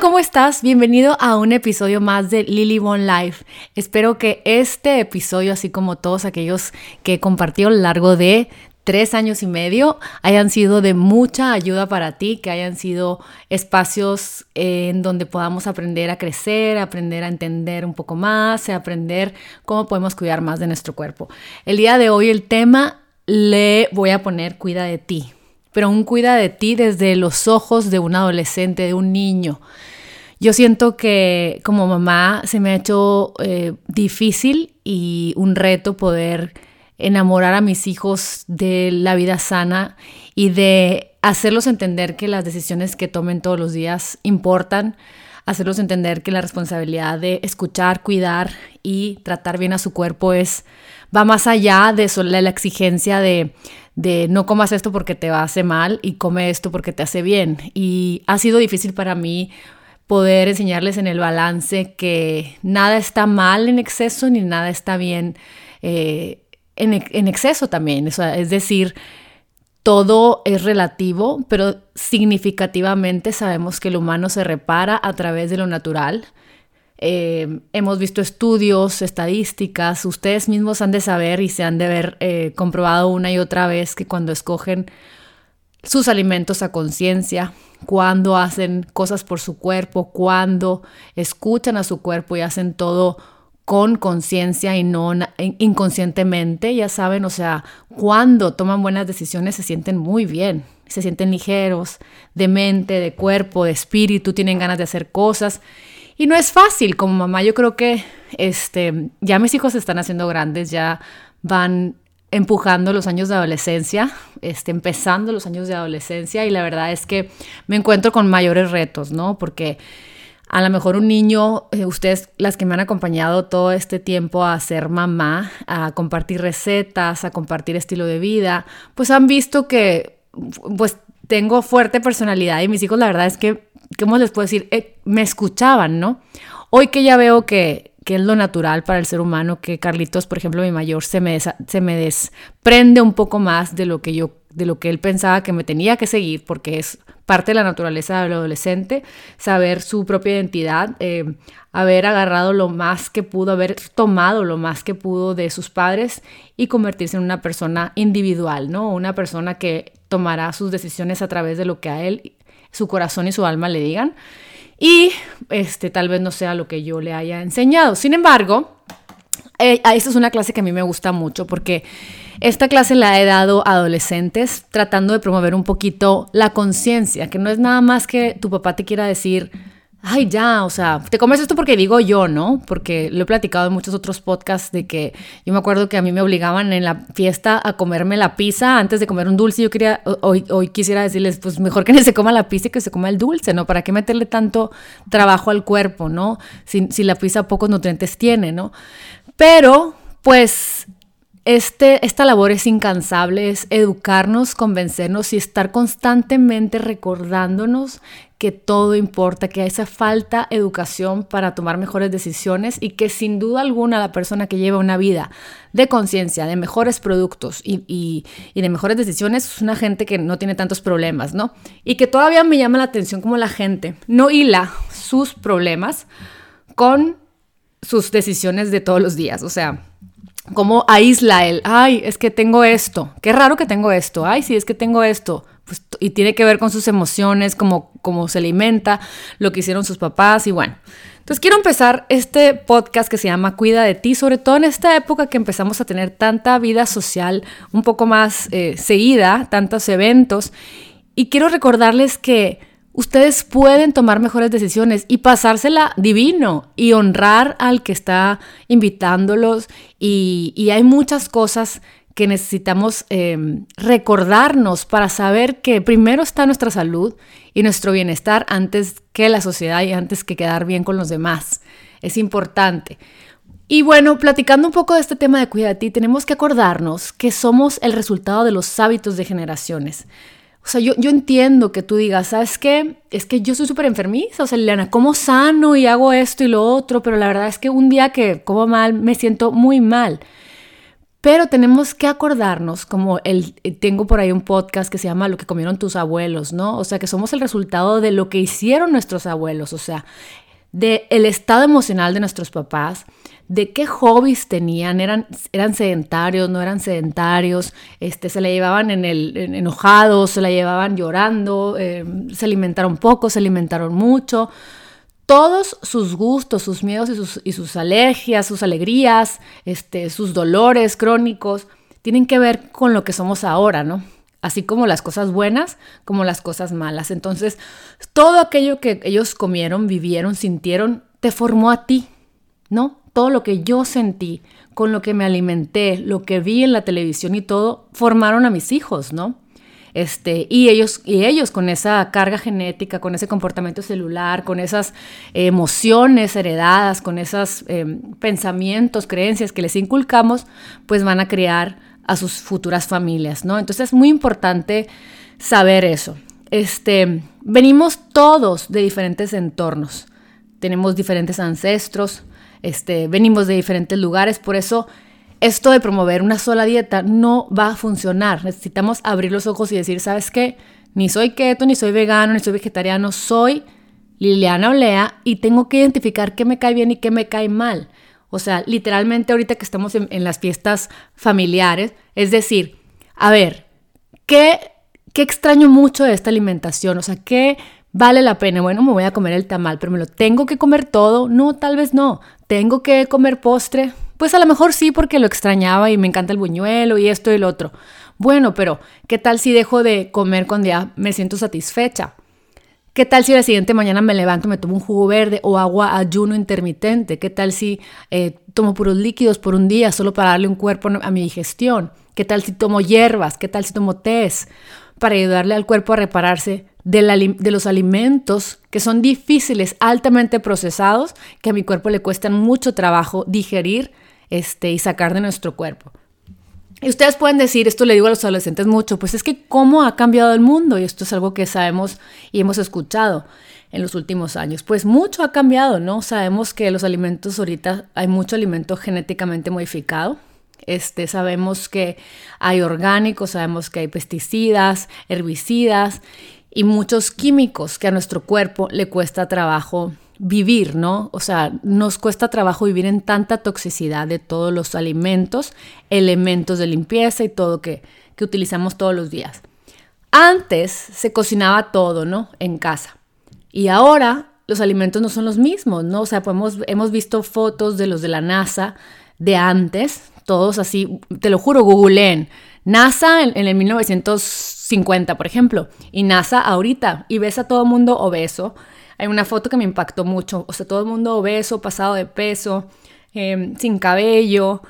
¿cómo estás? Bienvenido a un episodio más de Lily One Life. Espero que este episodio, así como todos aquellos que he compartido a lo largo de tres años y medio, hayan sido de mucha ayuda para ti, que hayan sido espacios en donde podamos aprender a crecer, aprender a entender un poco más, aprender cómo podemos cuidar más de nuestro cuerpo. El día de hoy el tema le voy a poner cuida de ti pero un cuida de ti desde los ojos de un adolescente, de un niño. Yo siento que como mamá se me ha hecho eh, difícil y un reto poder enamorar a mis hijos de la vida sana y de hacerlos entender que las decisiones que tomen todos los días importan, hacerlos entender que la responsabilidad de escuchar, cuidar y tratar bien a su cuerpo es va más allá de la exigencia de, de no comas esto porque te hacer mal y come esto porque te hace bien. Y ha sido difícil para mí poder enseñarles en el balance que nada está mal en exceso ni nada está bien eh, en, en, exceso también. es decir, todo es relativo, pero significativamente sabemos que el humano se repara a través de lo natural eh, hemos visto estudios, estadísticas, ustedes mismos han de saber y se han de ver eh, comprobado una y otra vez que cuando escogen sus alimentos a conciencia, cuando hacen cosas por su cuerpo, cuando escuchan a su cuerpo y hacen todo con conciencia y no inconscientemente, ya saben, o sea, cuando toman buenas decisiones se sienten muy bien, se sienten ligeros, de mente, de cuerpo, de espíritu, tienen ganas de hacer cosas y no es fácil como mamá. Yo creo que este, ya mis hijos se están haciendo grandes, ya van empujando los años de adolescencia, este, empezando los años de adolescencia y la verdad es que me encuentro con mayores retos, ¿no? Porque a lo mejor un niño, eh, ustedes las que me han acompañado todo este tiempo a ser mamá, a compartir recetas, a compartir estilo de vida, pues han visto que pues tengo fuerte personalidad y mis hijos la verdad es que ¿cómo les puedo decir? Eh, me escuchaban, ¿no? Hoy que ya veo que, que, es lo natural para el ser humano, que Carlitos, por ejemplo, mi mayor, se me, se me desprende un poco más de lo que yo, de lo que él pensaba que me tenía que seguir, porque es parte de la naturaleza del adolescente, saber su propia identidad, eh, haber agarrado lo más que pudo, haber tomado lo más que pudo de sus padres y convertirse en una persona individual, ¿no? Una persona que tomará sus decisiones a través de lo que a él su corazón y su alma le digan. Y este, tal vez no sea lo que yo le haya enseñado. Sin embargo, eh, esta es una clase que a mí me gusta mucho porque esta clase la he dado a adolescentes tratando de promover un poquito la conciencia, que no es nada más que tu papá te quiera decir, ay, ya, o sea, te comes esto porque digo yo, ¿no? Porque lo he platicado en muchos otros podcasts de que yo me acuerdo que a mí me obligaban en la fiesta a comerme la pizza antes de comer un dulce. Yo quería, hoy, hoy quisiera decirles, pues mejor que se coma la pizza y que se coma el dulce, ¿no? ¿Para qué meterle tanto trabajo al cuerpo, ¿no? Si, si la pizza pocos nutrientes tiene, ¿no? Pero, pues este, esta labor es incansable, es educarnos, convencernos y estar constantemente recordándonos que todo importa, que hace falta educación para tomar mejores decisiones y que sin duda alguna la persona que lleva una vida de conciencia, de mejores productos y, de mejores decisiones es una gente que no tiene tantos problemas, ¿no? Y que todavía me llama la atención como la gente no hila sus problemas con sus decisiones de todos los días, o sea cómo aísla él, ay, es que tengo esto, qué raro que tengo esto, ay, sí, es que tengo esto, pues, y tiene que ver con sus emociones, cómo, cómo se alimenta, lo que hicieron sus papás y bueno. Entonces quiero empezar este podcast que se llama Cuida de ti, sobre todo en esta época que empezamos a tener tanta vida social un poco más eh, seguida, tantos eventos, y quiero recordarles que ustedes pueden tomar mejores decisiones y pasársela divino y honrar al que está invitándolos. Y, hay muchas cosas que necesitamos em, recordarnos para saber que primero está nuestra salud y nuestro bienestar antes que la sociedad y antes que quedar bien con los demás. Es importante. Y bueno, platicando un poco de este tema de cuidar de ti, tenemos que acordarnos que somos el resultado de los hábitos de generaciones. O sea, yo, yo entiendo que tú digas, ¿sabes qué? Es que yo soy súper enfermiza, o sea, Liliana, como sano y hago esto y lo otro, pero la verdad es que un día que como mal me siento muy mal. Pero tenemos que acordarnos, como el, tengo por ahí un podcast que se llama Lo que comieron tus abuelos, ¿no? O sea, que somos el resultado de lo que hicieron nuestros abuelos, o sea, del el estado emocional de nuestros papás, de qué hobbies tenían, eran, eran sedentarios, no eran sedentarios, este, se la llevaban en el, enojados, se la llevaban llorando, eh, se alimentaron poco, se alimentaron mucho todos sus gustos, sus miedos y sus, y sus alergias, sus alegrías, este, sus dolores crónicos, tienen que ver con lo que somos ahora, ¿no? Así como las cosas buenas, como las cosas malas. Entonces, todo aquello que ellos comieron, vivieron, sintieron, te formó a ti, ¿no? Todo lo que yo sentí, con lo que me alimenté, lo que vi en la televisión y todo, formaron a mis hijos, ¿no? Este, y, ellos, y ellos con esa carga genética, con ese comportamiento celular, con esas emociones heredadas, con esos em, pensamientos, creencias que les inculcamos, pues van a crear a sus futuras familias, ¿no? Entonces es muy importante saber eso. Este, venimos todos de diferentes entornos, tenemos diferentes ancestros, este, venimos de diferentes lugares, por eso esto de promover una sola dieta no va a funcionar. Necesitamos abrir los ojos y decir, ¿sabes qué? Ni soy keto, ni soy vegano, ni soy vegetariano, soy Liliana Olea y tengo que identificar qué me cae bien y qué me cae mal. O sea, literalmente ahorita que estamos en, las fiestas familiares, es decir, a ver, ¿qué, ¿qué extraño mucho de esta alimentación? O sea, ¿qué vale la pena? Bueno, me voy a comer el tamal, pero me lo tengo que comer todo. No, tal vez no. Tengo que comer postre. Pues a lo mejor sí porque lo extrañaba y me encanta el buñuelo y esto y lo otro. Bueno, pero ¿qué tal si dejo de comer cuando ya me siento satisfecha? ¿Qué tal si la siguiente mañana me levanto, me tomo un jugo verde o agua ayuno intermitente? ¿Qué tal si eh, tomo puros líquidos por un día solo para darle un cuerpo a mi digestión? ¿Qué tal si tomo hierbas? ¿Qué tal si tomo tés? Para ayudarle al cuerpo a repararse de, de, los alimentos que son difíciles, altamente procesados, que a mi cuerpo le cuestan mucho trabajo digerir este, y sacar de nuestro cuerpo. Y ustedes pueden decir, esto le digo a los adolescentes mucho, pues es que cómo ha cambiado el mundo y esto es algo que sabemos y hemos escuchado en los últimos años. Pues mucho ha cambiado, ¿no? Sabemos que los alimentos ahorita hay mucho alimento genéticamente modificado. Este, sabemos que hay orgánicos, sabemos que hay pesticidas, herbicidas y muchos químicos que a nuestro cuerpo le cuesta trabajo vivir, ¿no? O sea, nos cuesta trabajo vivir en tanta toxicidad de todos los alimentos, elementos de limpieza y todo que, que utilizamos todos los días. Antes se cocinaba todo, ¿no? En casa. Y ahora los alimentos no son los mismos, ¿no? O sea, podemos, hemos visto fotos de los de la NASA de antes, todos así, te lo juro, googleen. NASA en, en el 1950, por ejemplo, y NASA ahorita, y ves a todo mundo obeso, hay una foto que me impactó mucho, o sea, todo el mundo obeso, pasado de peso, em, sin cabello,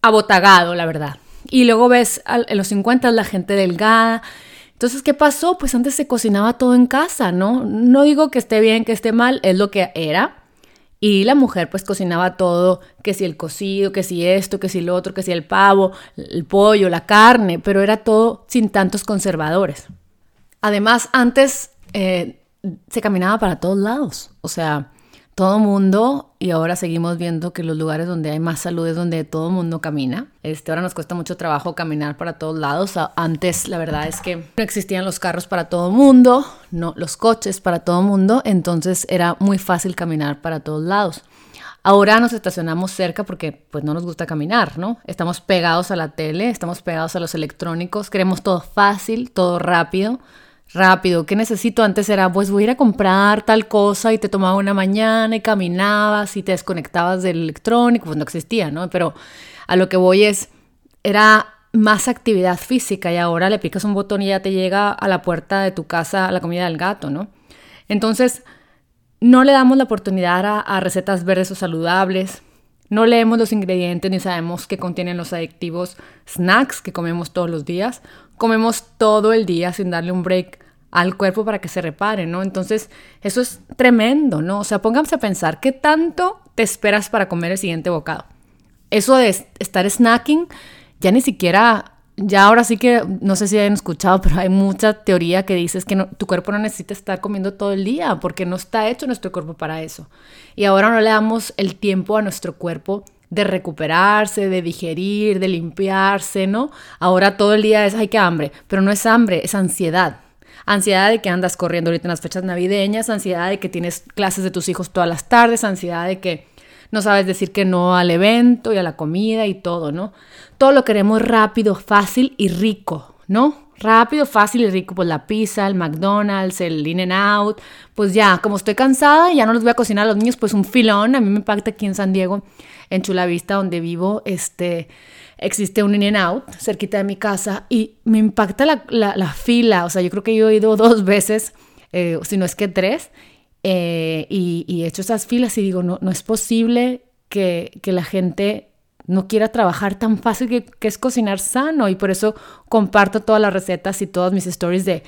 abotagado, la verdad. Y luego ves en los 50 la gente delgada. Entonces, ¿qué pasó? Pues antes se cocinaba todo en casa, ¿no? No digo que esté bien, que esté mal, es lo que era. Y la mujer pues cocinaba todo, que si el cocido, que si esto, que si lo otro, que si el pavo, el pollo, la carne, pero era todo sin tantos conservadores. Además, antes eh, se caminaba para todos lados. O sea, todo mundo, y ahora seguimos viendo que los lugares donde hay más salud es donde todo mundo camina. Este, ahora nos cuesta mucho trabajo caminar para todos lados. Antes, la verdad es que no existían los carros para todo mundo, no los coches para todo mundo, entonces era muy fácil caminar para todos lados. Ahora nos estacionamos cerca porque pues no nos gusta caminar, ¿no? Estamos pegados a la tele, estamos pegados a los electrónicos, queremos todo fácil, todo rápido rápido. ¿Qué necesito? Antes era, pues voy a ir a comprar tal cosa y te tomaba una mañana y caminabas y te desconectabas del electrónico, pues no existía, ¿no? Pero a lo que voy es, era más actividad física y ahora le picas un botón y ya te llega a la puerta de tu casa la comida del gato, ¿no? Entonces, no le damos la oportunidad a, a recetas verdes o saludables, no leemos los ingredientes ni sabemos qué contienen los adictivos snacks que comemos todos los días. Comemos todo el día sin darle un break al cuerpo para que se repare, ¿no? Entonces, eso es tremendo, ¿no? O sea, pónganse a pensar, ¿qué tanto te esperas para comer el siguiente bocado? Eso de estar snacking, ya ni siquiera ya ahora sí que no sé si hayan escuchado, pero hay mucha teoría que dice que tu cuerpo no necesita estar comiendo todo el día porque no está hecho nuestro cuerpo para eso. Y ahora no le damos el tiempo a nuestro cuerpo de recuperarse, de digerir, de limpiarse, ¿no? Ahora todo el día es, ay, qué hambre, pero no es hambre, es ansiedad. Ansiedad de que andas corriendo ahorita en las fechas navideñas, ansiedad de que tienes clases de tus hijos todas las tardes, ansiedad de que no sabes decir que no al evento y a la comida y todo, ¿no? Todo lo queremos rápido, fácil y rico, ¿no? Rápido, fácil y rico, pues la pizza, el McDonald's, el In and Out, pues ya, como estoy cansada ya no les voy a cocinar a los niños, pues un filón, a mí me impacta aquí en San Diego, en Chula Vista, donde vivo, este, existe un In and Out cerquita de mi casa y me impacta la, fila, o sea, yo creo que yo he ido dos veces, eh, si no es que tres, eh, y, he hecho esas filas y digo, no, no es posible que, que la gente no quiera trabajar tan fácil que, es cocinar sano. Y por eso comparto todas las recetas y todas mis stories de,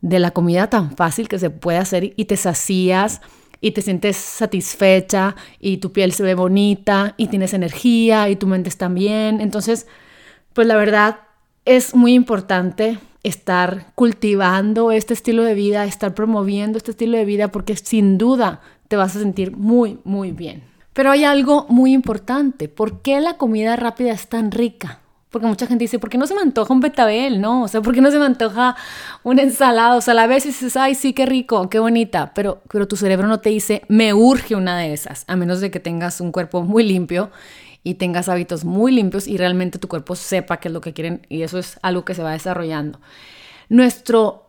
de la comida tan fácil que se puede hacer y te sacías y te sientes satisfecha y tu piel se ve bonita y tienes energía y tu mente está bien. Entonces, pues la verdad es muy importante estar cultivando este estilo de vida, estar promoviendo este estilo de vida porque sin duda te vas a sentir muy, muy bien. Pero hay algo muy importante. ¿Por qué la comida rápida es tan rica? Porque mucha gente dice, ¿por qué no se me antoja un betabel? No, o sea, ¿por qué no se me antoja una ensalada? O sea, a la vez dices, ay, sí, qué rico, qué bonita, pero, pero tu cerebro no te dice, me urge una de esas, a menos de que tengas un cuerpo muy limpio y tengas hábitos muy limpios y realmente tu cuerpo sepa qué es lo que quieren y eso es algo que se va desarrollando. Nuestro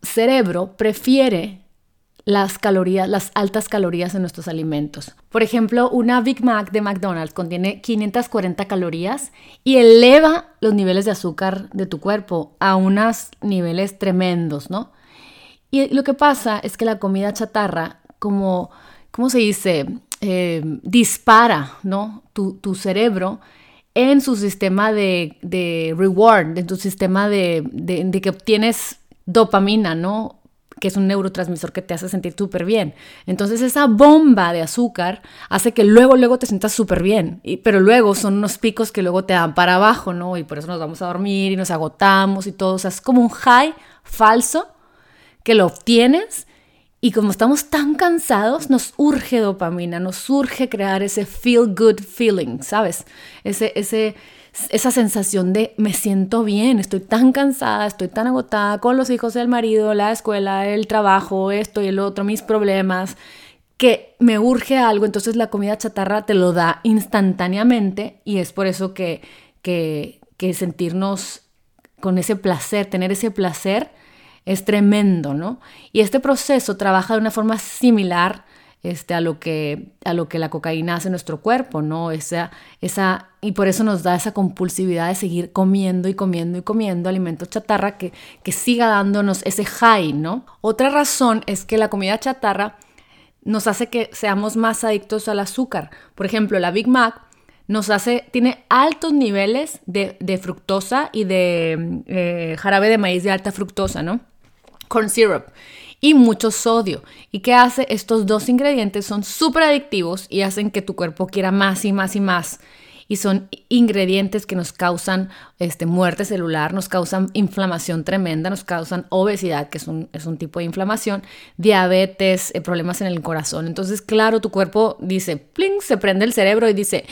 cerebro prefiere las calorías, las altas calorías en nuestros alimentos. Por ejemplo, una Big Mac de McDonald's contiene 540 calorías y eleva los niveles de azúcar de tu cuerpo a unos niveles tremendos, ¿no? Y lo que pasa es que la comida chatarra, como, ¿cómo se dice? Eh, dispara, ¿no? Tu, cerebro en su sistema de, reward, en tu sistema de, de que obtienes dopamina, ¿no? Que es un neurotransmisor que te hace sentir súper bien. Entonces esa bomba de azúcar hace que luego, luego te sientas súper bien, y, pero luego son unos picos que luego te dan para abajo, ¿no? Y por eso nos vamos a dormir y nos agotamos y todo. O sea, es como un high falso que lo obtienes y como estamos tan cansados, nos urge dopamina, nos urge crear ese feel good feeling, ¿sabes? Ese, ese, esa sensación de me siento bien, estoy tan cansada, estoy tan agotada con los hijos del marido, la escuela, el trabajo, esto y el otro, mis problemas, que me urge algo, entonces la comida chatarra te lo da instantáneamente y es por eso que, que, que sentirnos con ese placer, tener ese placer es tremendo, ¿no? Y este proceso trabaja de una forma similar este, a, lo que, a lo que la cocaína hace en nuestro cuerpo, ¿no? Esa, esa, y por eso nos da esa compulsividad de seguir comiendo y comiendo y comiendo alimentos chatarra que, que siga dándonos ese high, ¿no? Otra razón es que la comida chatarra nos hace que seamos más adictos al azúcar. Por ejemplo, la Big Mac nos hace, tiene altos niveles de, fructosa y de eh, jarabe de maíz de alta fructosa, ¿no? Corn syrup y mucho sodio. ¿Y qué hace? Estos dos ingredientes son súper adictivos y hacen que tu cuerpo quiera más y más y más y son ingredientes que nos causan este, muerte celular, nos causan inflamación tremenda, nos causan obesidad, que es un, es un tipo de inflamación, diabetes, eh, problemas en el corazón. Entonces, claro, tu cuerpo dice, pling, se prende el cerebro y dice,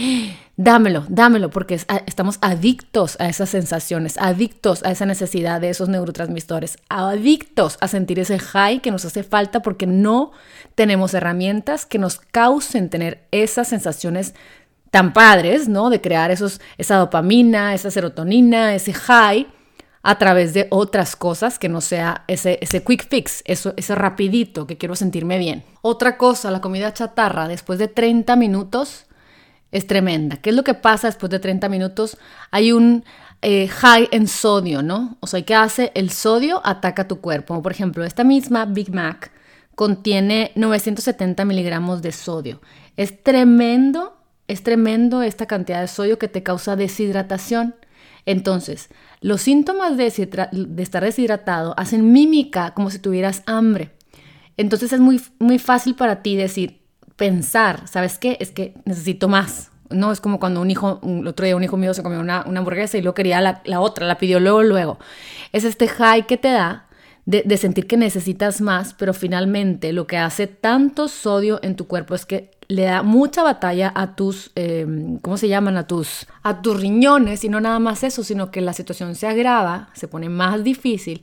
dámelo, dámelo, porque estamos adictos a esas sensaciones, adictos a esa necesidad de esos neurotransmisores, adictos a sentir ese high que nos hace falta porque no tenemos herramientas que nos causen tener esas sensaciones tan padres, ¿no? De crear esos, esa dopamina, esa serotonina, ese high a través de otras cosas que no sea ese, ese quick fix, eso, ese rapidito que quiero sentirme bien. Otra cosa, la comida chatarra después de 30 minutos es tremenda. ¿Qué es lo que pasa después de 30 minutos? Hay un eh, high en sodio, ¿no? O sea, ¿qué hace? El sodio ataca tu cuerpo. Por ejemplo, esta misma Big Mac contiene 970 miligramos de sodio. Es tremendo es tremendo esta cantidad de sodio que te causa deshidratación. Entonces, los síntomas de, estar deshidratado hacen mímica como si tuvieras hambre. Entonces es muy, muy fácil para ti decir, pensar, ¿sabes qué? Es que necesito más. No, es como cuando un hijo, el otro día un hijo mío se comió una, hamburguesa y luego quería la, otra, la pidió luego, luego. Es este high que te da de, sentir que necesitas más, pero finalmente lo que hace tanto sodio en tu cuerpo es que le da mucha batalla a tus, em, ¿cómo se llaman? A tus, a tus riñones y no nada más eso, sino que la situación se agrava, se pone más difícil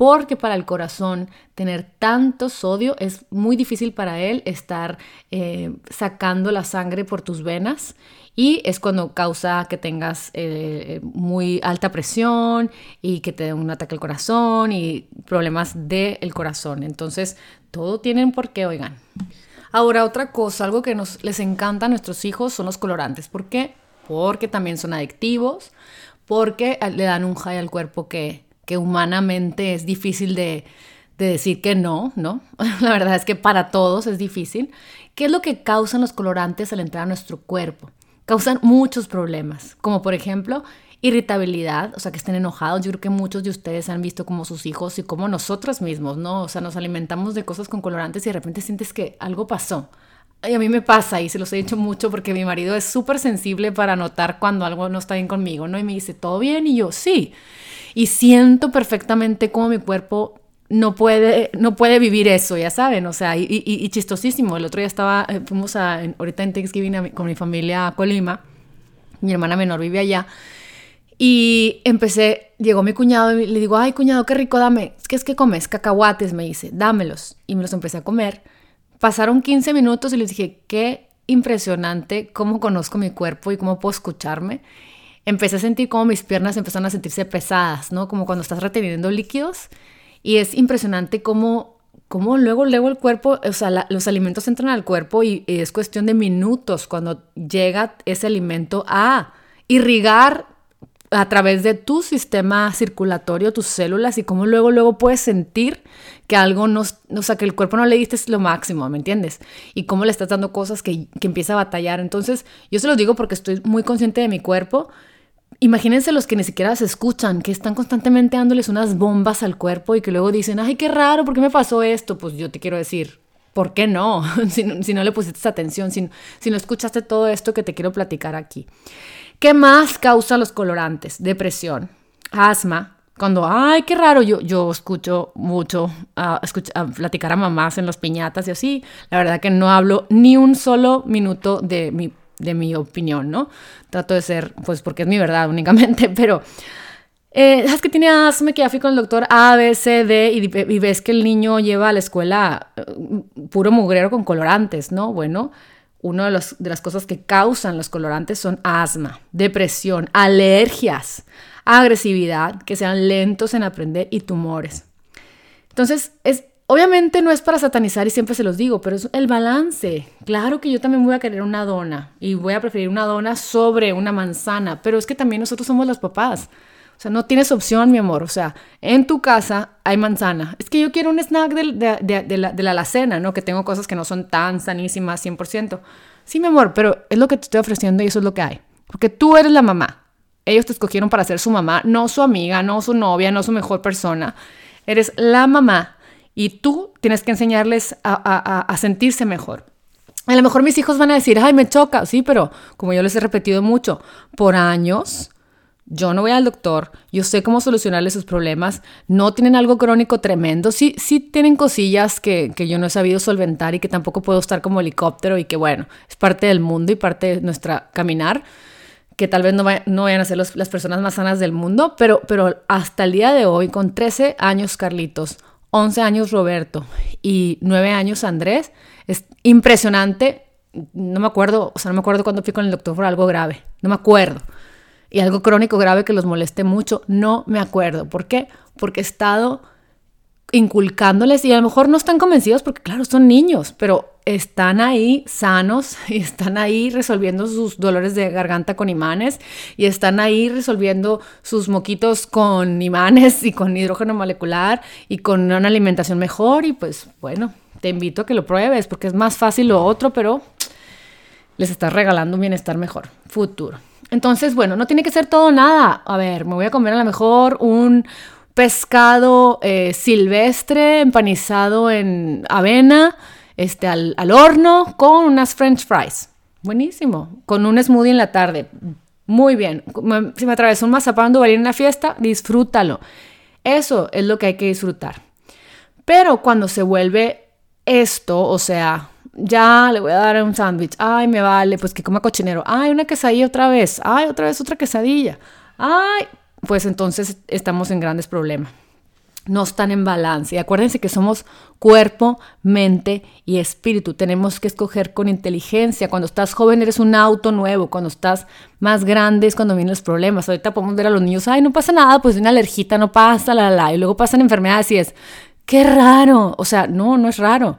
porque para el corazón tener tanto sodio es muy difícil para él estar eh, sacando la sangre por tus venas y es cuando causa que tengas eh, muy alta presión y que te dé un ataque al corazón y problemas del corazón. Entonces, todo tiene un porqué, oigan. Ahora, otra cosa, algo que nos, les encanta a nuestros hijos son los colorantes. ¿Por qué? Porque también son adictivos, porque le dan un high al cuerpo que, humanamente es difícil de, de decir que no, ¿no? La verdad es que para todos es difícil. ¿Qué es lo que causan los colorantes al entrar a nuestro cuerpo? Causan muchos problemas, como por ejemplo irritabilidad, o sea, que estén enojados. Yo creo que muchos de ustedes han visto como sus hijos y como nosotros mismos, ¿no? O sea, nos alimentamos de cosas con colorantes y de repente sientes que algo pasó. Y a mí me pasa y se los he dicho mucho porque mi marido es súper sensible para notar cuando algo no está bien conmigo, ¿no? Y me dice, ¿todo bien? Y yo, sí. Y siento perfectamente cómo mi cuerpo no puede, no puede vivir eso, ya saben, o sea, y, chistosísimo. El otro día estaba, eh, fuimos a, ahorita en Thanksgiving con mi familia a Colima, mi hermana menor vive allá, y empecé, llegó mi cuñado y le digo, ay cuñado, qué rico, dame, ¿qué es que comes? Cacahuates, me dice, dámelos. Y me los empecé a comer. Pasaron 15 minutos y les dije, qué impresionante cómo conozco mi cuerpo y cómo puedo escucharme. Empecé a sentir cómo mis piernas empezaron a sentirse pesadas, ¿no? Como cuando estás reteniendo líquidos. Y es impresionante cómo, cómo luego, luego el cuerpo, o sea, los alimentos entran al cuerpo y es cuestión de minutos cuando llega ese alimento a irrigar a través de tu sistema circulatorio, tus células y cómo luego, luego puedes sentir que algo no, o sea, que el cuerpo no le diste lo máximo, ¿me entiendes? Y cómo le estás dando cosas que, que empieza a batallar. Entonces, yo se los digo porque estoy muy consciente de mi cuerpo. Imagínense los que ni siquiera se escuchan, que están constantemente dándoles unas bombas al cuerpo y que luego dicen, ay, qué raro, ¿por qué me pasó esto? Pues yo te quiero decir, ¿por qué no? si, no le pusiste atención, si, no escuchaste todo esto que te quiero platicar aquí. ¿Qué más causa los colorantes? Depresión, asma. Cuando, ay, qué raro, yo, yo escucho mucho a, platicar a mamás en las piñatas y así. La verdad que no hablo ni un solo minuto de mi, de mi opinión, ¿no? Trato de ser, pues porque es mi verdad únicamente, pero... Eh, ¿Sabes que tiene asma? Que ya fui con el doctor A, B, C, D y, y ves que el niño lleva a la escuela eh, puro mugrero con colorantes, ¿no? Bueno, una de, de las cosas que causan los colorantes son asma, depresión, alergias, agresividad, que sean lentos en aprender y tumores. Entonces, es, obviamente no es para satanizar y siempre se los digo, pero es el balance. Claro que yo también voy a querer una dona y voy a preferir una dona sobre una manzana, pero es que también nosotros somos los papás. O sea, no tienes opción, mi amor. O sea, en tu casa hay manzana. Es que yo quiero un snack de, de, la, de la alacena, ¿no? Que tengo cosas que no son tan sanísimas 100%. Sí, mi amor, pero es lo que te estoy ofreciendo y eso es lo que hay. Porque tú eres la mamá. Ellos te escogieron para ser su mamá, no su amiga, no su novia, no su mejor persona. Eres la mamá y tú tienes que enseñarles a, sentirse mejor. A lo mejor mis hijos van a decir, ay, me choca. Sí, pero como yo les he repetido mucho, por años yo no voy al doctor, yo sé cómo solucionarle sus problemas, no tienen algo crónico tremendo, sí, sí tienen cosillas que, yo no he sabido solventar y que tampoco puedo estar como helicóptero y que bueno, es parte del mundo y parte de nuestra caminar, que tal vez no, vayan a ser las personas más sanas del mundo, pero, pero hasta el día de hoy, con 13 años Carlitos, 11 años Roberto y 9 años Andrés, es impresionante, no me acuerdo, o sea, no me acuerdo cuando fui con el doctor por algo grave, no me acuerdo y algo crónico grave que los moleste mucho, no me acuerdo. ¿Por qué? Porque he estado inculcándoles y a lo mejor no están convencidos porque claro, son niños, pero están ahí sanos y están ahí resolviendo sus dolores de garganta con imanes y están ahí resolviendo sus moquitos con imanes y con hidrógeno molecular y con una alimentación mejor y pues bueno, te invito a que lo pruebes porque es más fácil lo otro, pero les estás regalando un bienestar mejor, futuro. Entonces, bueno, no tiene que ser todo nada. A ver, me voy a comer a lo mejor un pescado eh, silvestre empanizado en avena, este, al, horno con unas french fries. Buenísimo. Con un smoothie en la tarde. Muy bien. Si me atravesó un mazapán de en la fiesta, disfrútalo. Eso es lo que hay que disfrutar. Pero cuando se vuelve esto, o sea, ya le voy a dar un sándwich, ay, me vale, pues que coma cochinero, ay, una quesadilla otra vez, ay, otra vez otra quesadilla, ay, pues entonces estamos en grandes problemas. No están en balance. Y acuérdense que somos cuerpo, mente y espíritu. Tenemos que escoger con inteligencia. Cuando estás joven eres un auto nuevo. Cuando estás más grande es cuando vienen los problemas. Ahorita podemos ver a los niños, ay, no pasa nada, pues una alergita no pasa, la, la. Y luego pasan enfermedades y es, qué raro. O sea, no, no es raro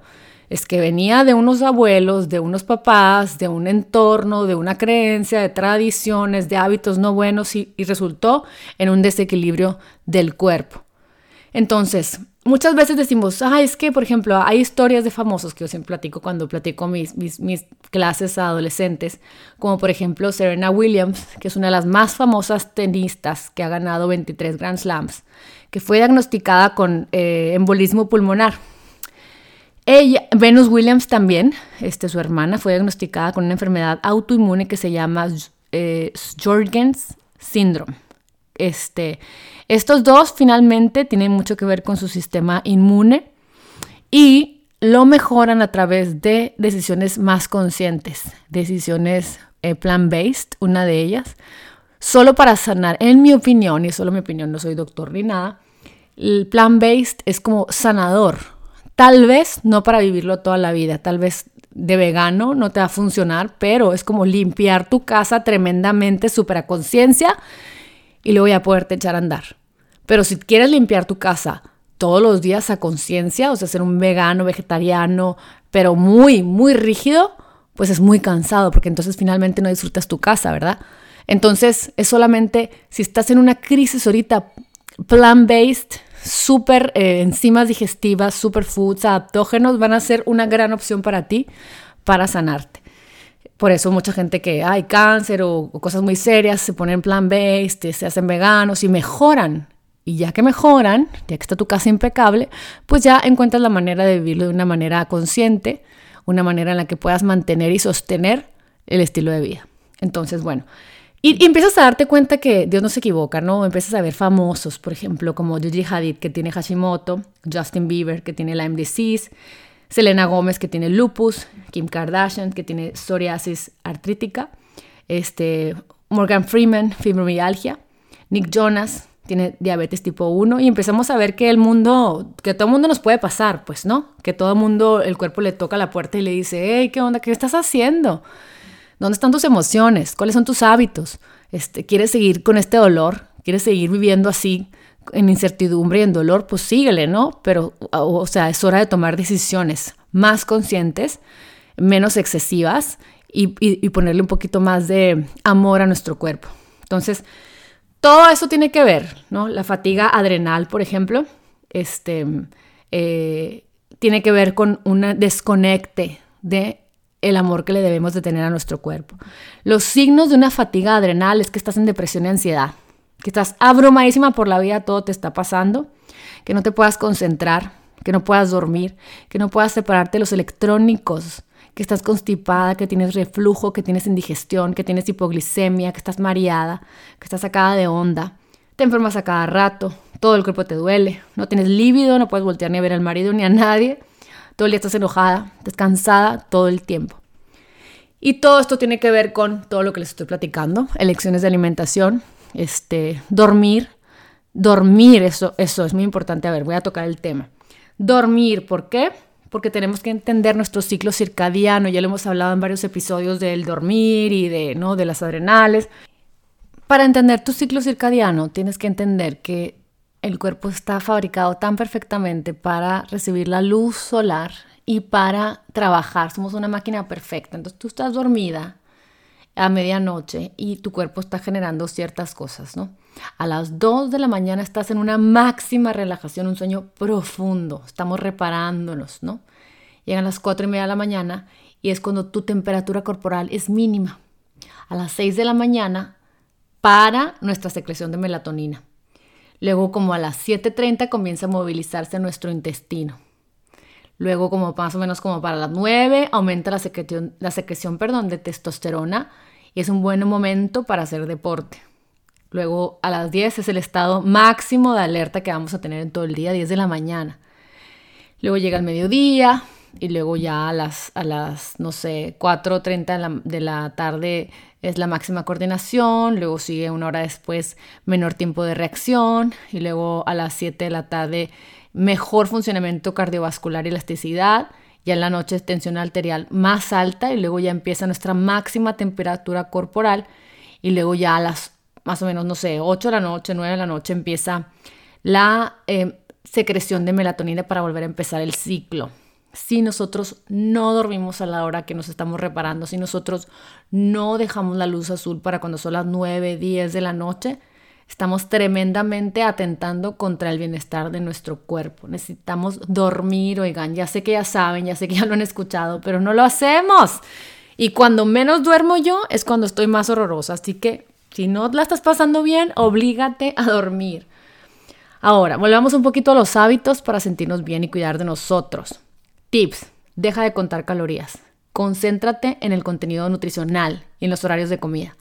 es que venía de unos abuelos, de unos papás, de un entorno, de una creencia, de tradiciones, de hábitos no buenos y, resultó en un desequilibrio del cuerpo. Entonces, muchas veces decimos, ah, es que, por ejemplo, hay historias de famosos que yo siempre platico cuando platico mis, mis, clases a adolescentes, como por ejemplo Serena Williams, que es una de las más famosas tenistas que ha ganado 23 Grand Slams, que fue diagnosticada con eh, embolismo pulmonar ella, Venus Williams también, este, su hermana, fue diagnosticada con una enfermedad autoinmune que se llama eh, Syndrome. Este, estos dos finalmente tienen mucho que ver con su sistema inmune y lo mejoran a través de decisiones más conscientes, decisiones eh, plan-based, una de ellas, solo para sanar, en mi opinión, y solo mi opinión, no soy doctor ni nada, el plan-based es como sanador, Tal vez no para vivirlo toda la vida, tal vez de vegano no te va a funcionar, pero es como limpiar tu casa tremendamente, súper a conciencia y luego ya poderte echar a andar. Pero si quieres limpiar tu casa todos los días a conciencia, o sea, ser un vegano, vegetariano, pero muy, muy rígido, pues es muy cansado porque entonces finalmente no disfrutas tu casa, ¿verdad? Entonces es solamente si estás en una crisis ahorita plant-based, super eh, enzimas digestivas, superfoods, adaptógenos, van a ser una gran opción para ti para sanarte. Por eso mucha gente que hay cáncer o, cosas muy serias se ponen plan based, se hacen veganos y mejoran. Y ya que mejoran, ya que está tu casa impecable, pues ya encuentras la manera de vivirlo de una manera consciente, una manera en la que puedas mantener y sostener el estilo de vida. Entonces, bueno, y, empiezas a darte cuenta que Dios no se equivoca, ¿no? Empiezas a ver famosos, por ejemplo, como Gigi Hadid, que tiene Hashimoto, Justin Bieber, que tiene Lyme disease, Selena Gómez, que tiene lupus, Kim Kardashian, que tiene psoriasis artrítica, este, Morgan Freeman, fibromialgia, Nick Jonas, tiene diabetes tipo 1 y empezamos a ver que el mundo, que todo el mundo nos puede pasar, pues, ¿no? Que todo el mundo, el cuerpo le toca la puerta y le dice, hey, ¿qué onda? ¿Qué estás haciendo? ¿Dónde están tus emociones? ¿Cuáles son tus hábitos? Este, ¿Quieres seguir con este dolor? ¿Quieres seguir viviendo así en incertidumbre y en dolor? Pues síguele, ¿no? Pero, o sea, es hora de tomar decisiones más conscientes, menos excesivas y, ponerle un poquito más de amor a nuestro cuerpo. Entonces, todo eso tiene que ver, ¿no? La fatiga adrenal, por ejemplo, este, eh, tiene que ver con un desconecte de el amor que le debemos de tener a nuestro cuerpo. Los signos de una fatiga adrenal es que estás en depresión y ansiedad, que estás abrumadísima por la vida, todo te está pasando, que no te puedas concentrar, que no puedas dormir, que no puedas separarte de los electrónicos, que estás constipada, que tienes reflujo, que tienes indigestión, que tienes hipoglicemia, que estás mareada, que estás sacada de onda, te enfermas a cada rato, todo el cuerpo te duele, no tienes líbido, no puedes voltear ni a ver al marido ni a nadie, todo el día estás enojada, descansada todo el tiempo. Y todo esto tiene que ver con todo lo que les estoy platicando, elecciones de alimentación, este, dormir, dormir, eso, eso es muy importante. A ver, voy a tocar el tema. Dormir, ¿por qué? Porque tenemos que entender nuestro ciclo circadiano, ya lo hemos hablado en varios episodios del dormir y de, ¿no? de las adrenales. Para entender tu ciclo circadiano, tienes que entender que el cuerpo está fabricado tan perfectamente para recibir la luz solar y para trabajar. Somos una máquina perfecta. Entonces tú estás dormida a medianoche y tu cuerpo está generando ciertas cosas, ¿no? A las 2 de la mañana estás en una máxima relajación, un sueño profundo. Estamos reparándonos, ¿no? Llegan las 4 y media de la mañana y es cuando tu temperatura corporal es mínima. A las 6 de la mañana para nuestra secreción de melatonina. Luego como a las 7.30 comienza a movilizarse nuestro intestino. Luego como más o menos como para las 9 aumenta la secreción, la secreción perdón, de testosterona y es un buen momento para hacer deporte. Luego a las 10 es el estado máximo de alerta que vamos a tener en todo el día, 10 de la mañana. Luego llega el mediodía, y luego ya a las, a las no sé, 4.30 de la, de la tarde es la máxima coordinación, luego sigue una hora después menor tiempo de reacción y luego a las 7 de la tarde mejor funcionamiento cardiovascular y elasticidad, ya en la noche tensión arterial más alta y luego ya empieza nuestra máxima temperatura corporal y luego ya a las más o menos, no sé, 8 de la noche, 9 de la noche empieza la eh, secreción de melatonina para volver a empezar el ciclo. Si nosotros no dormimos a la hora que nos estamos reparando, si nosotros no dejamos la luz azul para cuando son las 9, 10 de la noche, estamos tremendamente atentando contra el bienestar de nuestro cuerpo. Necesitamos dormir, oigan, ya sé que ya saben, ya sé que ya lo han escuchado, pero no lo hacemos. Y cuando menos duermo yo es cuando estoy más horrorosa. Así que si no la estás pasando bien, oblígate a dormir. Ahora, volvamos un poquito a los hábitos para sentirnos bien y cuidar de nosotros. Tips. Deja de contar calorías. Concéntrate en el contenido nutricional y en los horarios de comida.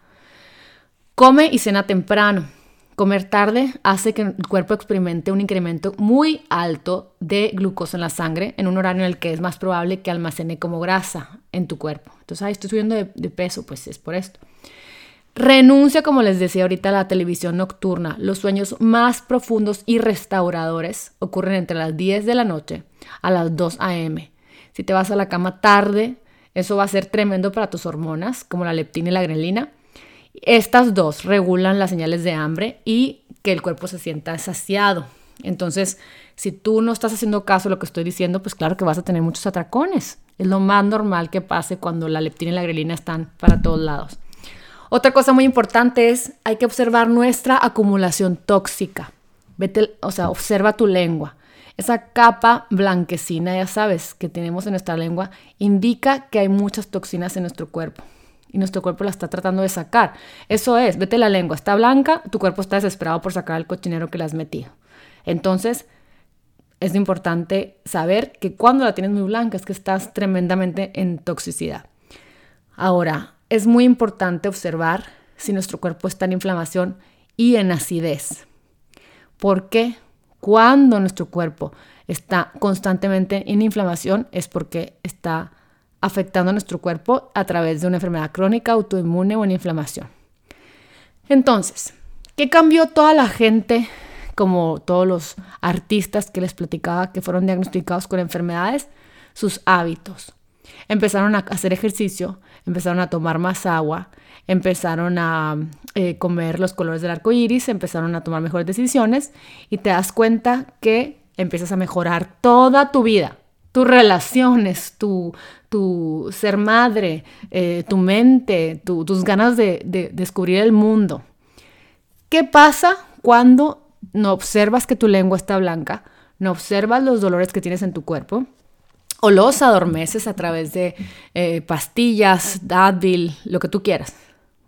Come y cena temprano. Comer tarde hace que el cuerpo experimente un incremento muy alto de glucosa en la sangre en un horario en el que es más probable que almacene como grasa en tu cuerpo. Entonces, ay, estoy subiendo de, de peso, pues es por esto. Renuncia, como les decía ahorita, a la televisión nocturna. Los sueños más profundos y restauradores ocurren entre las 10 de la noche a las 2 a.m. Si te vas a la cama tarde, eso va a ser tremendo para tus hormonas, como la leptina y la grelina. Estas dos regulan las señales de hambre y que el cuerpo se sienta saciado. Entonces, si tú no estás haciendo caso a lo que estoy diciendo, pues claro que vas a tener muchos atracones. Es lo más normal que pase cuando la leptina y la grelina están para todos lados. Otra cosa muy importante es, hay que observar nuestra acumulación tóxica. Vete, o sea, observa tu lengua. Esa capa blanquecina, ya sabes, que tenemos en nuestra lengua, indica que hay muchas toxinas en nuestro cuerpo. Y nuestro cuerpo la está tratando de sacar. Eso es, vete la lengua, está blanca, tu cuerpo está desesperado por sacar el cochinero que le has metido. Entonces, es importante saber que cuando la tienes muy blanca es que estás tremendamente en toxicidad. Ahora, es muy importante observar si nuestro cuerpo está en inflamación y en acidez. Porque cuando nuestro cuerpo está constantemente en inflamación es porque está afectando a nuestro cuerpo a través de una enfermedad crónica, autoinmune o en inflamación. Entonces, ¿qué cambió toda la gente, como todos los artistas que les platicaba que fueron diagnosticados con enfermedades? Sus hábitos. Empezaron a hacer ejercicio, empezaron a tomar más agua, empezaron a eh, comer los colores del arco iris, empezaron a tomar mejores decisiones y te das cuenta que empiezas a mejorar toda tu vida, tus relaciones, tu, tu ser madre, eh, tu mente, tus ganas de, de descubrir el mundo. ¿Qué pasa cuando no observas que tu lengua está blanca? No observas los dolores que tienes en tu cuerpo o los adormeces a través de eh, pastillas, Advil, lo que tú quieras.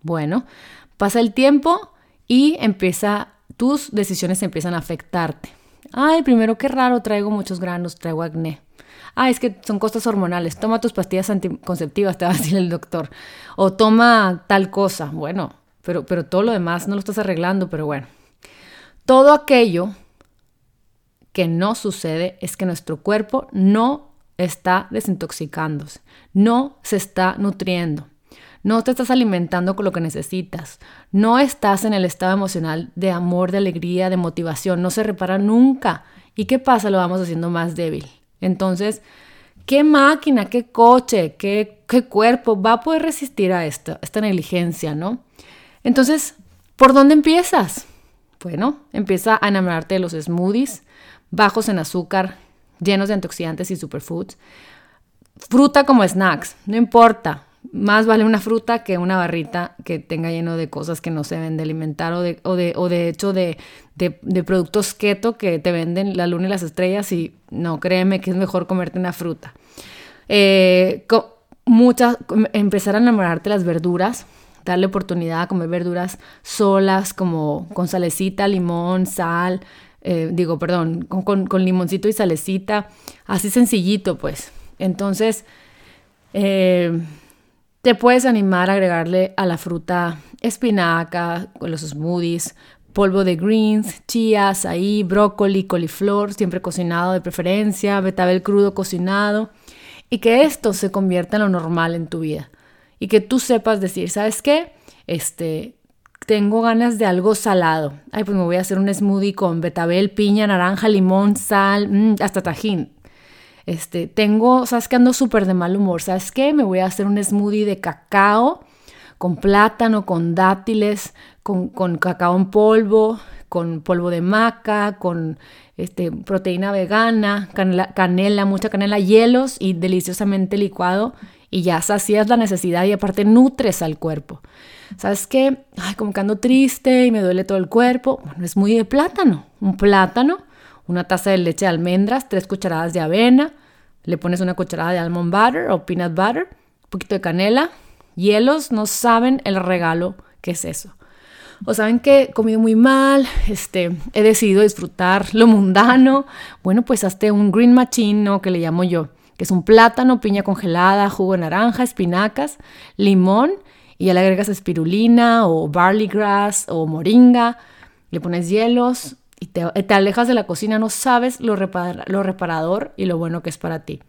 Bueno, pasa el tiempo y empieza, tus decisiones empiezan a afectarte. Ay, primero qué raro, traigo muchos granos, traigo acné. Ay, es que son cosas hormonales. Toma tus pastillas anticonceptivas, te va a decir el doctor. O toma tal cosa. Bueno, pero, pero todo lo demás no lo estás arreglando, pero bueno. Todo aquello que no sucede es que nuestro cuerpo no está desintoxicándose, no se está nutriendo, no te estás alimentando con lo que necesitas, no estás en el estado emocional de amor, de alegría, de motivación, no se repara nunca. ¿Y qué pasa? Lo vamos haciendo más débil. Entonces, ¿qué máquina, qué coche, qué, qué cuerpo va a poder resistir a esto, esta negligencia, no? Entonces, ¿por dónde empiezas? Bueno, empieza a enamorarte de los smoothies, bajos en azúcar, llenos de antioxidantes y superfoods. Fruta como snacks, no importa. Más vale una fruta que una barrita que tenga lleno de cosas que no se deben de alimentar o de, o de, hecho de, productos keto que te venden la luna y las estrellas y no, créeme que es mejor comerte una fruta. Eh, muchas, empezar a enamorarte de las verduras, darle oportunidad a comer verduras solas, como con salecita, limón, sal, eh, digo, perdón, con, limoncito y salecita, así sencillito, pues. Entonces, eh, te puedes animar a agregarle a la fruta espinaca, los smoothies, polvo de greens, chía, ahí, brócoli, coliflor, siempre cocinado de preferencia, betabel crudo cocinado. y que esto se convierta en lo normal en tu vida y que tú sepas decir, ¿sabes qué? Este, tengo ganas de algo salado. Ay, pues me voy a hacer un smoothie con betabel, piña, naranja, limón, sal, mm, hasta tajín. Este, tengo, ¿sabes qué? Ando súper de mal humor. ¿Sabes qué? Me voy a hacer un smoothie de cacao con plátano, con dátiles, con, cacao en polvo, con polvo de maca, con este, proteína vegana, canela, mucha canela, hielos y deliciosamente licuado y ya sacias la necesidad y aparte nutres al cuerpo. ¿Sabes qué? Ay, como que ando triste y me duele todo el cuerpo. Bueno, es muy de plátano. Un plátano, una taza de leche de almendras, tres cucharadas de avena, le pones una cucharada de almond butter o peanut butter, un poquito de canela, hielos, no saben el regalo que es eso o saben que he comido muy mal, este, he decidido disfrutar lo mundano, bueno, pues hazte un green machine, Que le llamo yo, que es un plátano, piña congelada, jugo de naranja, espinacas, limón, y le agregas espirulina o barley grass o moringa, le pones hielos y te, alejas de la cocina, no sabes lo, lo reparador y lo bueno que es para ti.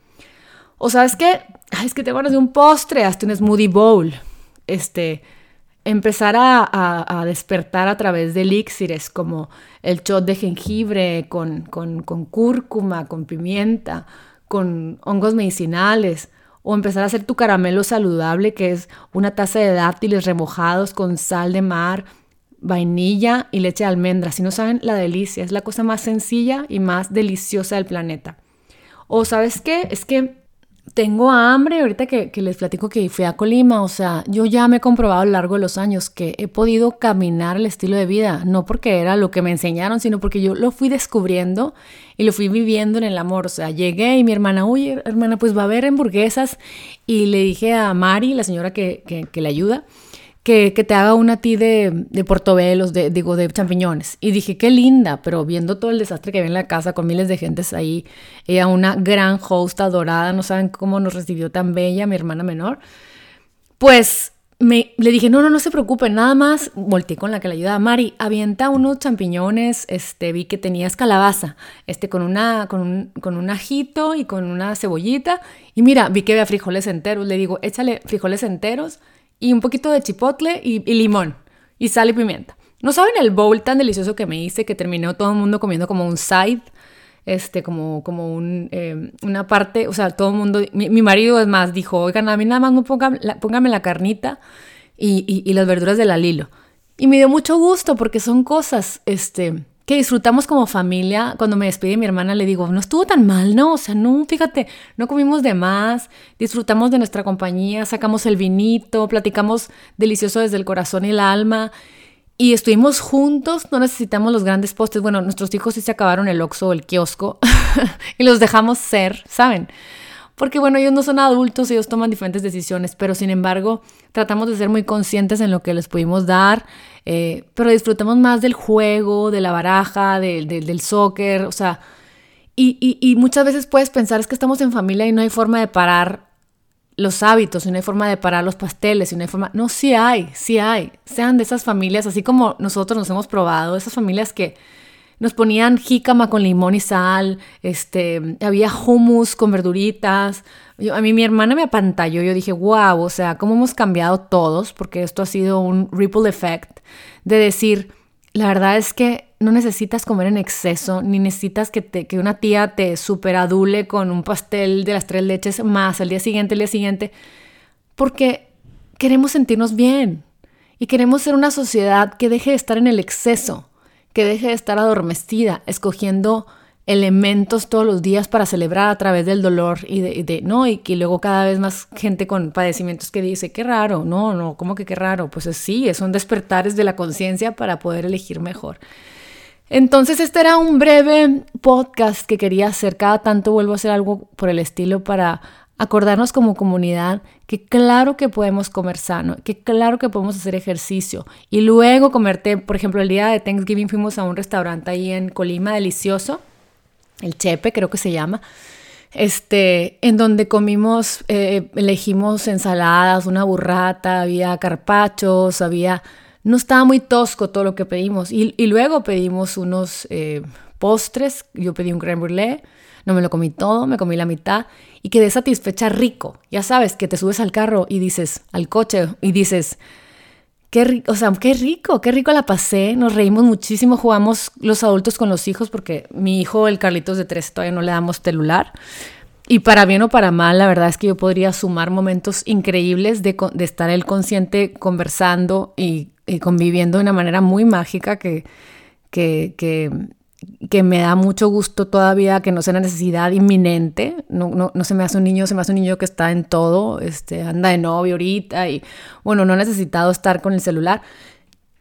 O sabes qué, Ay, es que te van a hacer un postre, hazte un smoothie bowl, este empezar a, despertar a través de elixires como el shot de jengibre con, con, cúrcuma, con pimienta, con hongos medicinales, o empezar a hacer tu caramelo saludable, que es una taza de dátiles remojados con sal de mar, vainilla y leche de almendra. Si no saben, la delicia es la cosa más sencilla y más deliciosa del planeta. O sabes qué, es que tengo hambre, ahorita que, les platico que fui a Colima, o sea, yo ya me he comprobado a lo largo de los años que he podido caminar el estilo de vida, no porque era lo que me enseñaron, sino porque yo lo fui descubriendo y lo fui viviendo en el amor, o sea, llegué y mi hermana, oye, hermana, pues va a haber hamburguesas, y le dije a Mari, la señora que, que, que le ayuda, que, te haga una ti de, de portobelos, de, digo, de champiñones. Y dije, qué linda, pero viendo todo el desastre que había en la casa con miles de gentes ahí, ella una gran host adorada, no saben cómo nos recibió tan bella mi hermana menor, pues me, le dije, no, no, no se preocupe, nada más, volteé con la que le ayudaba, Mari, avienta unos champiñones, este, vi que tenías calabaza, este, con una, con un, con un ajito y con una cebollita, y mira, vi que había frijoles enteros, le digo, échale frijoles enteros, y un poquito de chipotle y, limón y sal y pimienta. No saben el bowl tan delicioso que me hice que terminó todo el mundo comiendo como un side, este, como, como un, em, una parte, o sea, todo el mundo, mi, marido es más, dijo, oigan, a mí nada más no pongan, póngame la carnita y, y, y las verduras del alilo. Y me dio mucho gusto porque son cosas, este, que disfrutamos como familia. Cuando me despide mi hermana le digo, no estuvo tan mal, ¿no? O sea, no, fíjate, no comimos de más, disfrutamos de nuestra compañía, sacamos el vinito, platicamos delicioso desde el corazón y el alma. Y estuvimos juntos, no necesitamos los grandes postes. Bueno, nuestros hijos sí se acabaron el oxo o el kiosco y los dejamos ser, ¿saben? Porque bueno, ellos no son adultos, ellos toman diferentes decisiones, pero sin embargo tratamos de ser muy conscientes en lo que les pudimos dar, eh, pero disfrutamos más del juego, de la baraja, del soccer, o sea, y, y, muchas veces puedes pensar es que estamos en familia y no hay forma de parar los hábitos, y no hay forma de parar los pasteles, y no hay forma... No, sí hay, sí hay. Sean de esas familias, así como nosotros nos hemos probado, esas familias que nos ponían jícama con limón y sal, este, había hummus con verduritas. Yo, a mí mi hermana me apantalló, yo dije, wow, o sea, cómo hemos cambiado todos, porque esto ha sido un ripple effect de decir, la verdad es que no necesitas comer en exceso, ni necesitas que, te, que una tía te superadule con un pastel de las tres leches más al día siguiente, el día siguiente, porque queremos sentirnos bien y queremos ser una sociedad que deje de estar en el exceso que deje de estar adormecida, escogiendo elementos todos los días para celebrar a través del dolor y de, no y que luego cada vez más gente con padecimientos que dice qué raro no no cómo que qué raro pues sí son despertares de la conciencia para poder elegir mejor. Entonces este era un breve podcast que quería hacer. Cada tanto vuelvo a hacer algo por el estilo para acordarnos como comunidad que claro que podemos comer sano, que claro que podemos hacer ejercicio. Y luego comerte, por ejemplo, el día de Thanksgiving fuimos a un restaurante ahí en Colima delicioso, el Chepe creo que se llama, este, en donde comimos, eh, elegimos ensaladas, una burrata, había carpachos, había, no estaba muy tosco todo lo que pedimos. Y, luego pedimos unos eh, postres, yo pedí un creme brulee, no me lo comí todo, me comí la mitad y quedé satisfecha rico. Ya sabes, que te subes al carro y dices, al coche y dices, qué rico, o sea, qué rico, qué rico la pasé, nos reímos muchísimo, jugamos los adultos con los hijos porque mi hijo, el Carlitos de tres, todavía no le damos celular. Y para bien o para mal, la verdad es que yo podría sumar momentos increíbles de, estar él consciente conversando y, y, conviviendo de una manera muy mágica que, que, que que me da mucho gusto todavía que no sea una necesidad inminente, no, no, no, se me hace un niño, se me hace un niño que está en todo, este, anda de novio ahorita y bueno, no he necesitado estar con el celular.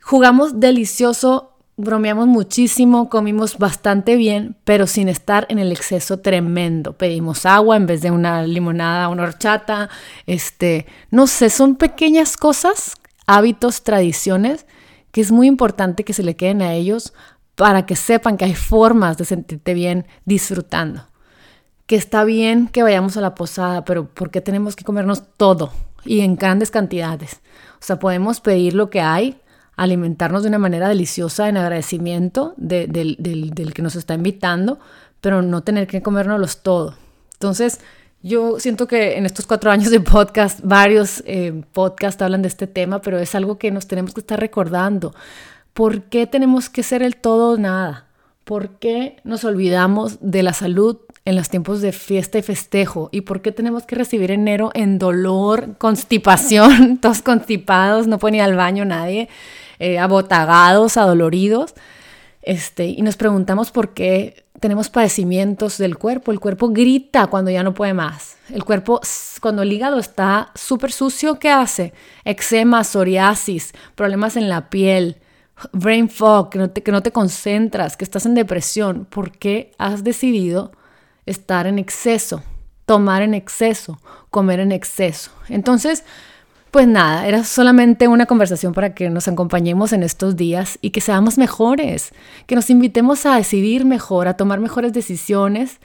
Jugamos delicioso, bromeamos muchísimo, comimos bastante bien, pero sin estar en el exceso tremendo. Pedimos agua en vez de una limonada, una horchata, este, no sé, son pequeñas cosas, hábitos, tradiciones que es muy importante que se le queden a ellos para que sepan que hay formas de sentirte bien disfrutando. Que está bien que vayamos a la posada, pero ¿por qué tenemos que comernos todo y en grandes cantidades? O sea, podemos pedir lo que hay, alimentarnos de una manera deliciosa en agradecimiento del, que nos está invitando, pero no tener que comérnoslos todo. Entonces, yo siento que en estos cuatro años de podcast, varios eh, podcasts hablan de este tema, pero es algo que nos tenemos que estar recordando. ¿Por qué tenemos que ser el todo o nada? ¿Por qué nos olvidamos de la salud en los tiempos de fiesta y festejo? ¿Y por qué tenemos que recibir enero en dolor, constipación, todos constipados, no puede ir al baño nadie, eh, abotagados, adoloridos? Este, y nos preguntamos por qué tenemos padecimientos del cuerpo. El cuerpo grita cuando ya no puede más. El cuerpo, cuando el hígado está súper sucio, ¿qué hace? Eczema, psoriasis, problemas en la piel, brain fog, que no, te, que no te concentras, que estás en depresión, ¿por qué has decidido estar en exceso, tomar en exceso, comer en exceso? Entonces, pues nada, era solamente una conversación para que nos acompañemos en estos días y que seamos mejores, que nos invitemos a decidir mejor, a tomar mejores decisiones,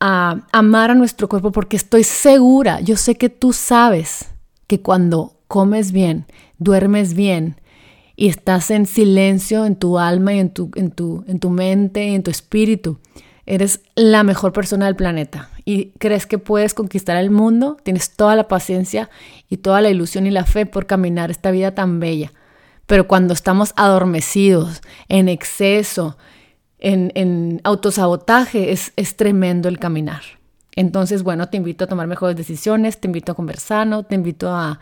a amar a nuestro cuerpo, porque estoy segura, yo sé que tú sabes que cuando comes bien, duermes bien, y estás en silencio en tu alma y en tu, en tu, en tu mente y en tu espíritu. Eres la mejor persona del planeta y crees que puedes conquistar el mundo, tienes toda la paciencia y toda la ilusión y la fe por caminar esta vida tan bella. Pero cuando estamos adormecidos, en exceso, en, en autosabotaje, es, es tremendo el caminar. Entonces, bueno, te invito a tomar mejores decisiones, te invito a conversar, te invito a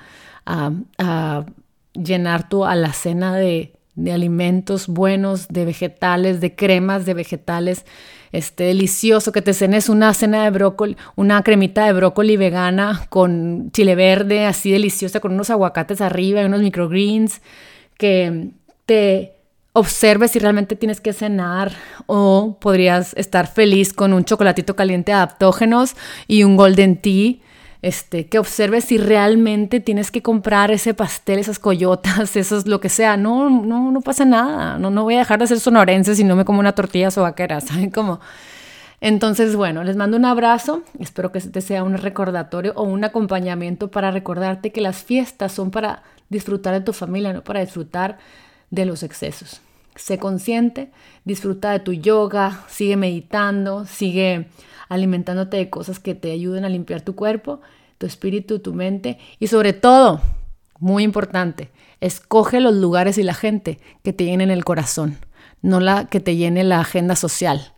llenar tu alacena de, de alimentos buenos, de vegetales, de cremas de vegetales, este delicioso, que te cenes una cena de brócoli, una cremita de brócoli vegana con chile verde, así deliciosa, con unos aguacates arriba y unos microgreens, que te observes si realmente tienes que cenar o podrías estar feliz con un chocolatito caliente adaptógenos y un golden tea este, que observes si realmente tienes que comprar ese pastel, esas coyotas, eso es lo que sea. No, no, no pasa nada. No, no voy a dejar de ser sonorense si no me como una tortilla sobaquera, ¿saben cómo? Entonces, bueno, les mando un abrazo. Espero que este sea un recordatorio o un acompañamiento para recordarte que las fiestas son para disfrutar de tu familia, no para disfrutar de los excesos. Sé consciente, disfruta de tu yoga, sigue meditando, sigue alimentándote de cosas que te ayuden a limpiar tu cuerpo, tu espíritu, tu mente y sobre todo, muy importante, escoge los lugares y la gente que te llenen el corazón, no la que te llene la agenda social.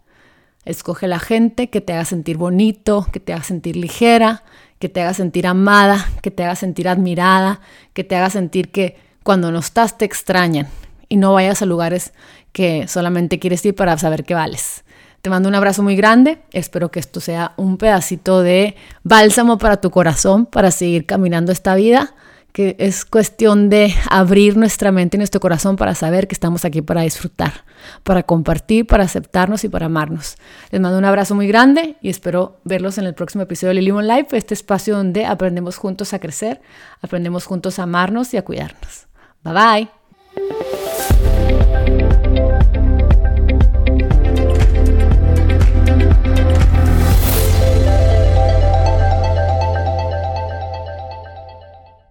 Escoge la gente que te haga sentir bonito, que te haga sentir ligera, que te haga sentir amada, que te haga sentir admirada, que te haga sentir que cuando no estás te extrañan y no vayas a lugares que solamente quieres ir para saber que vales. Te mando un abrazo muy grande. Espero que esto sea un pedacito de bálsamo para tu corazón para seguir caminando esta vida, que es cuestión de abrir nuestra mente y nuestro corazón para saber que estamos aquí para disfrutar, para compartir, para aceptarnos y para amarnos. Les mando un abrazo muy grande y espero verlos en el próximo episodio de Lily One Life, este espacio donde aprendemos juntos a crecer, aprendemos juntos a amarnos y a cuidarnos. Bye bye. Música